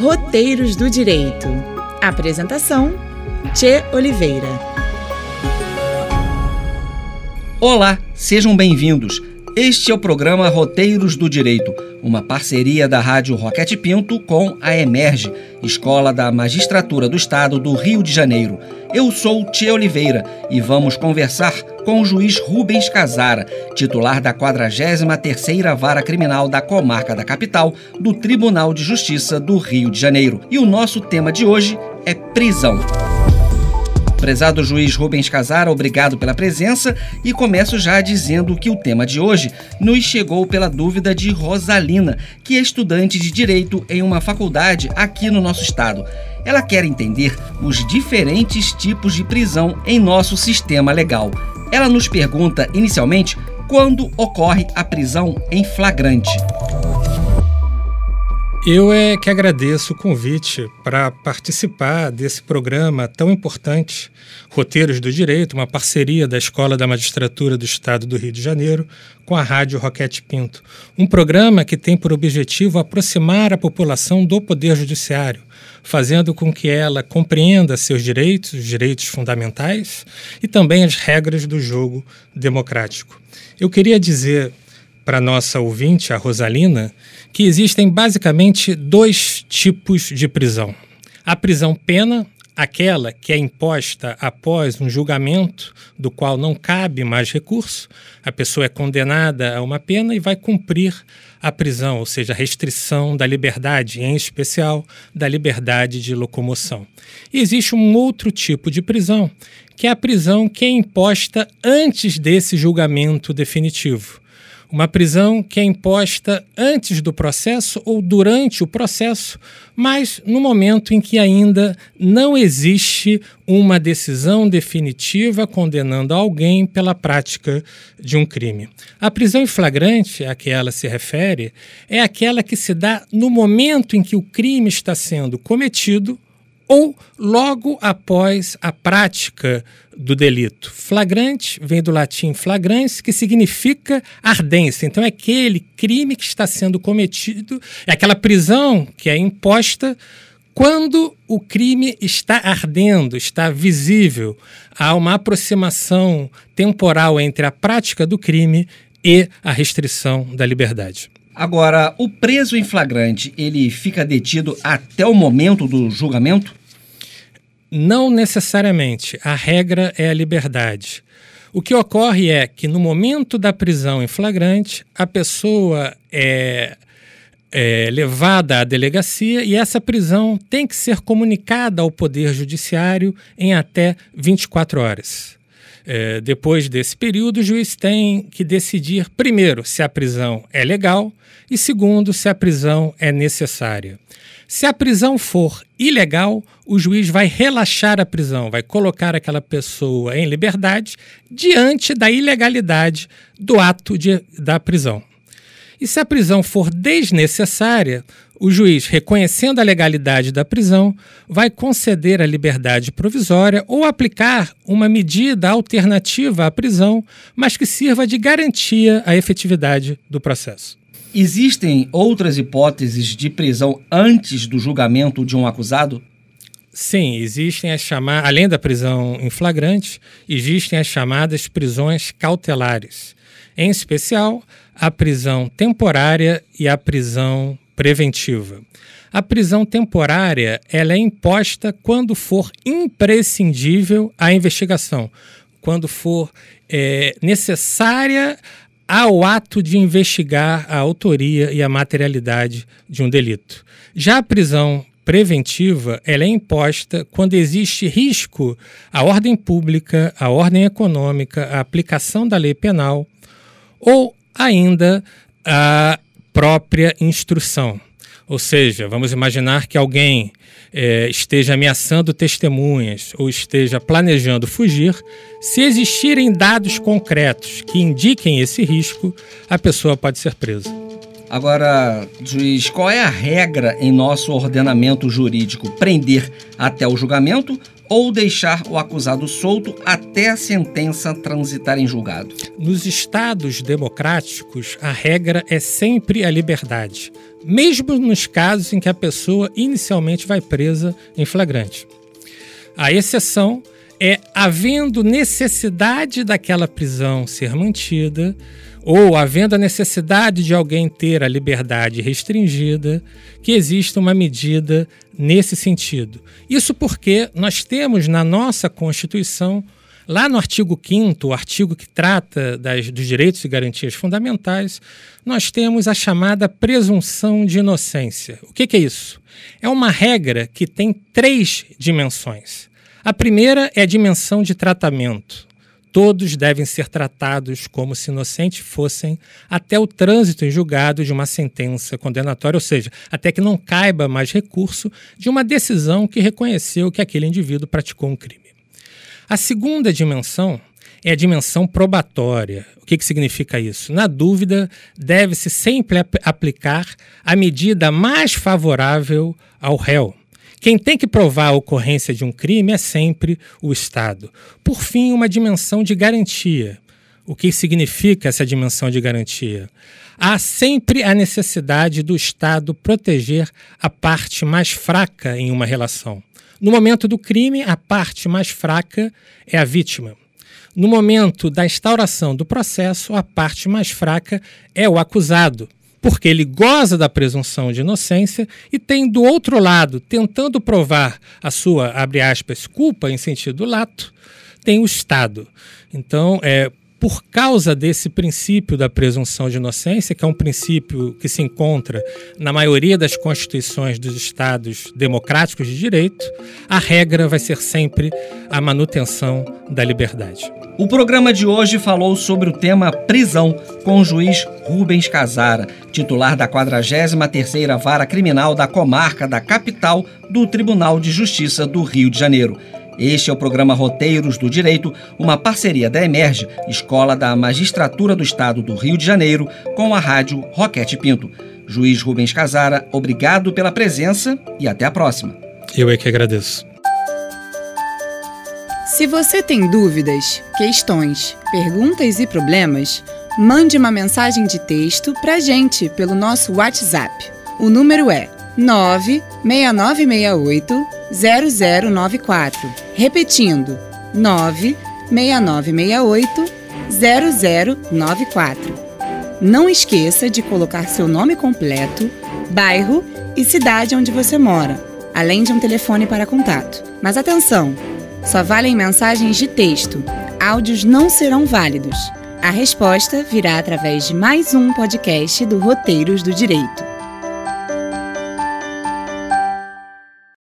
Roteiros do Direito. Apresentação: Tchê Oliveira. Olá, sejam bem-vindos. Este é o programa Roteiros do Direito, uma parceria da Rádio Roquete Pinto com a Emerge, Escola da Magistratura do Estado do Rio de Janeiro. Eu sou Tia Oliveira e vamos conversar com o juiz Rubens Casara, titular da 43ª Vara Criminal da Comarca da Capital do Tribunal de Justiça do Rio de Janeiro. E o nosso tema de hoje é prisão. Prezado juiz Rubens Casara, obrigado pela presença e começo já dizendo que o tema de hoje nos chegou pela dúvida de Rosalina, que é estudante de direito em uma faculdade aqui no nosso estado. Ela quer entender os diferentes tipos de prisão em nosso sistema legal. Ela nos pergunta inicialmente quando ocorre a prisão em flagrante. Eu é que agradeço o convite para participar desse programa tão importante, Roteiros do Direito, uma parceria da Escola da Magistratura do Estado do Rio de Janeiro com a Rádio Roquete Pinto. Um programa que tem por objetivo aproximar a população do Poder Judiciário, fazendo com que ela compreenda seus direitos, os direitos fundamentais e também as regras do jogo democrático. Eu queria dizer para nossa ouvinte, a Rosalina, que existem basicamente dois tipos de prisão. A prisão pena, aquela que é imposta após um julgamento do qual não cabe mais recurso, a pessoa é condenada a uma pena e vai cumprir a prisão, ou seja, a restrição da liberdade, em especial da liberdade de locomoção. E existe um outro tipo de prisão, que é a prisão que é imposta antes desse julgamento definitivo. Uma prisão que é imposta antes do processo ou durante o processo, mas no momento em que ainda não existe uma decisão definitiva condenando alguém pela prática de um crime. A prisão em flagrante a que ela se refere é aquela que se dá no momento em que o crime está sendo cometido ou logo após a prática do delito. Flagrante vem do latim flagrans, que significa ardência. Então, é aquele crime que está sendo cometido, é aquela prisão que é imposta quando o crime está ardendo, está visível, há uma aproximação temporal entre a prática do crime e a restrição da liberdade. Agora, o preso em flagrante, ele fica detido até o momento do julgamento? Não necessariamente. A regra é a liberdade. O que ocorre é que no momento da prisão em flagrante, a pessoa é, é, levada à delegacia e essa prisão tem que ser comunicada ao Poder Judiciário em até 24 horas. É, depois desse período, o juiz tem que decidir, primeiro, se a prisão é legal e, segundo, se a prisão é necessária. Se a prisão for ilegal, o juiz vai relaxar a prisão, vai colocar aquela pessoa em liberdade diante da ilegalidade do ato de, da prisão. E se a prisão for desnecessária, o juiz, reconhecendo a legalidade da prisão, vai conceder a liberdade provisória ou aplicar uma medida alternativa à prisão, mas que sirva de garantia à efetividade do processo. Existem outras hipóteses de prisão antes do julgamento de um acusado? Sim, existem as chamadas, além da prisão em flagrante, existem as chamadas prisões cautelares. Em especial, a prisão temporária e a prisão preventiva. A prisão temporária ela é imposta quando for imprescindível a investigação, quando for é, necessária ao ato de investigar a autoria e a materialidade de um delito. Já a prisão preventiva ela é imposta quando existe risco à ordem pública, à ordem econômica, à aplicação da lei penal ou ainda à própria instrução. Ou seja, vamos imaginar que alguém é, esteja ameaçando testemunhas ou esteja planejando fugir. Se existirem dados concretos que indiquem esse risco, a pessoa pode ser presa. Agora, juiz, qual é a regra em nosso ordenamento jurídico? Prender até o julgamento ou deixar o acusado solto até a sentença transitar em julgado. Nos estados democráticos, a regra é sempre a liberdade, mesmo nos casos em que a pessoa inicialmente vai presa em flagrante. A exceção é havendo necessidade daquela prisão ser mantida ou havendo a necessidade de alguém ter a liberdade restringida, que exista uma medida nesse sentido. Isso porque nós temos na nossa Constituição, lá no artigo 5, o artigo que trata das, dos direitos e garantias fundamentais, nós temos a chamada presunção de inocência. O que, que é isso? É uma regra que tem três dimensões. A primeira é a dimensão de tratamento todos devem ser tratados como se inocentes fossem até o trânsito em julgado de uma sentença condenatória, ou seja, até que não caiba mais recurso de uma decisão que reconheceu que aquele indivíduo praticou um crime. A segunda dimensão é a dimensão probatória. O que, que significa isso? Na dúvida, deve-se sempre ap aplicar a medida mais favorável ao réu. Quem tem que provar a ocorrência de um crime é sempre o Estado. Por fim, uma dimensão de garantia. O que significa essa dimensão de garantia? Há sempre a necessidade do Estado proteger a parte mais fraca em uma relação. No momento do crime, a parte mais fraca é a vítima. No momento da instauração do processo, a parte mais fraca é o acusado porque ele goza da presunção de inocência e tem do outro lado, tentando provar a sua, abre aspas, culpa em sentido lato, tem o Estado. Então, é, por causa desse princípio da presunção de inocência, que é um princípio que se encontra na maioria das constituições dos estados democráticos de direito, a regra vai ser sempre a manutenção da liberdade. O programa de hoje falou sobre o tema prisão com o juiz Rubens Casara, titular da 43ª Vara Criminal da Comarca da Capital do Tribunal de Justiça do Rio de Janeiro. Este é o programa Roteiros do Direito, uma parceria da Emerge, Escola da Magistratura do Estado do Rio de Janeiro, com a rádio Roquete Pinto. Juiz Rubens Casara, obrigado pela presença e até a próxima. Eu é que agradeço. Se você tem dúvidas, questões, perguntas e problemas, mande uma mensagem de texto para a gente pelo nosso WhatsApp. O número é 96968 0094. Repetindo, 96968 0094. Não esqueça de colocar seu nome completo, bairro e cidade onde você mora, além de um telefone para contato. Mas atenção! Só valem mensagens de texto. Áudios não serão válidos. A resposta virá através de mais um podcast do Roteiros do Direito.